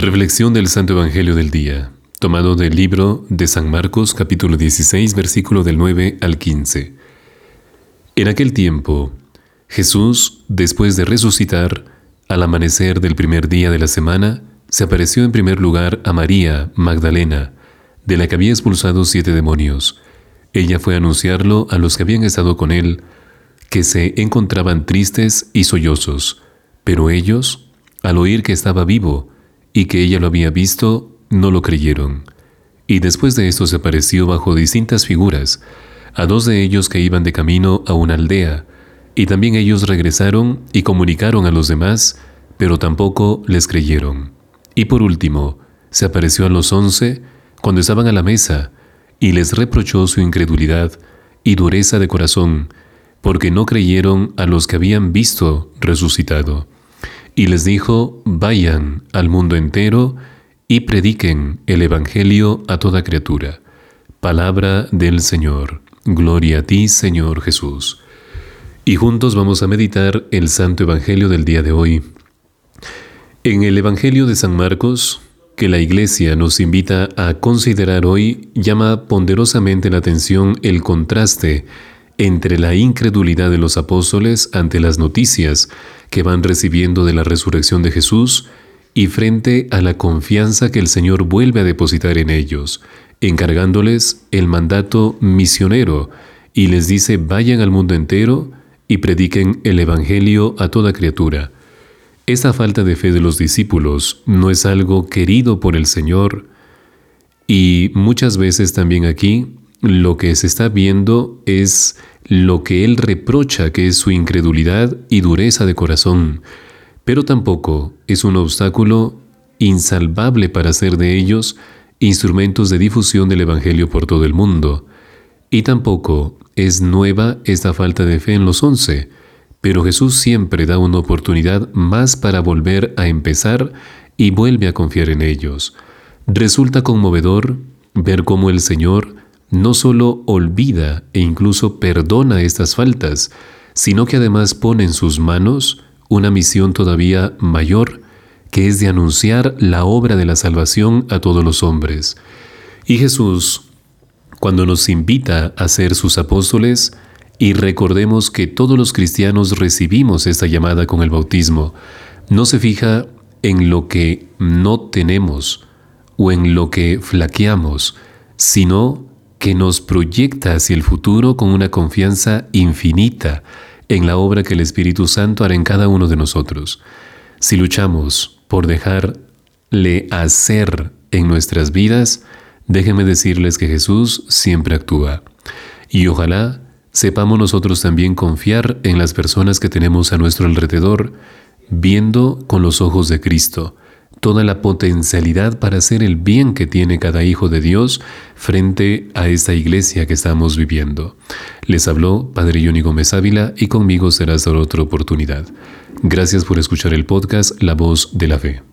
Reflexión del Santo Evangelio del Día, tomado del libro de San Marcos capítulo 16 versículo del 9 al 15. En aquel tiempo, Jesús, después de resucitar, al amanecer del primer día de la semana, se apareció en primer lugar a María Magdalena, de la que había expulsado siete demonios. Ella fue a anunciarlo a los que habían estado con él, que se encontraban tristes y sollozos, pero ellos, al oír que estaba vivo, y que ella lo había visto, no lo creyeron. Y después de esto se apareció bajo distintas figuras a dos de ellos que iban de camino a una aldea, y también ellos regresaron y comunicaron a los demás, pero tampoco les creyeron. Y por último, se apareció a los once cuando estaban a la mesa, y les reprochó su incredulidad y dureza de corazón, porque no creyeron a los que habían visto resucitado y les dijo, vayan al mundo entero y prediquen el Evangelio a toda criatura. Palabra del Señor. Gloria a ti, Señor Jesús. Y juntos vamos a meditar el Santo Evangelio del día de hoy. En el Evangelio de San Marcos, que la Iglesia nos invita a considerar hoy, llama ponderosamente la atención el contraste entre la incredulidad de los apóstoles ante las noticias que van recibiendo de la resurrección de Jesús y frente a la confianza que el Señor vuelve a depositar en ellos, encargándoles el mandato misionero y les dice vayan al mundo entero y prediquen el Evangelio a toda criatura. Esta falta de fe de los discípulos no es algo querido por el Señor y muchas veces también aquí lo que se está viendo es lo que él reprocha que es su incredulidad y dureza de corazón, pero tampoco es un obstáculo insalvable para hacer de ellos instrumentos de difusión del Evangelio por todo el mundo. Y tampoco es nueva esta falta de fe en los once, pero Jesús siempre da una oportunidad más para volver a empezar y vuelve a confiar en ellos. Resulta conmovedor ver cómo el Señor no solo olvida e incluso perdona estas faltas, sino que además pone en sus manos una misión todavía mayor, que es de anunciar la obra de la salvación a todos los hombres. Y Jesús, cuando nos invita a ser sus apóstoles, y recordemos que todos los cristianos recibimos esta llamada con el bautismo, no se fija en lo que no tenemos o en lo que flaqueamos, sino que nos proyecta hacia el futuro con una confianza infinita en la obra que el Espíritu Santo hará en cada uno de nosotros. Si luchamos por dejarle hacer en nuestras vidas, déjenme decirles que Jesús siempre actúa. Y ojalá sepamos nosotros también confiar en las personas que tenemos a nuestro alrededor, viendo con los ojos de Cristo toda la potencialidad para hacer el bien que tiene cada hijo de Dios frente a esta iglesia que estamos viviendo. Les habló Padre Yoni Gómez Ávila y conmigo será hasta otra oportunidad. Gracias por escuchar el podcast La Voz de la Fe.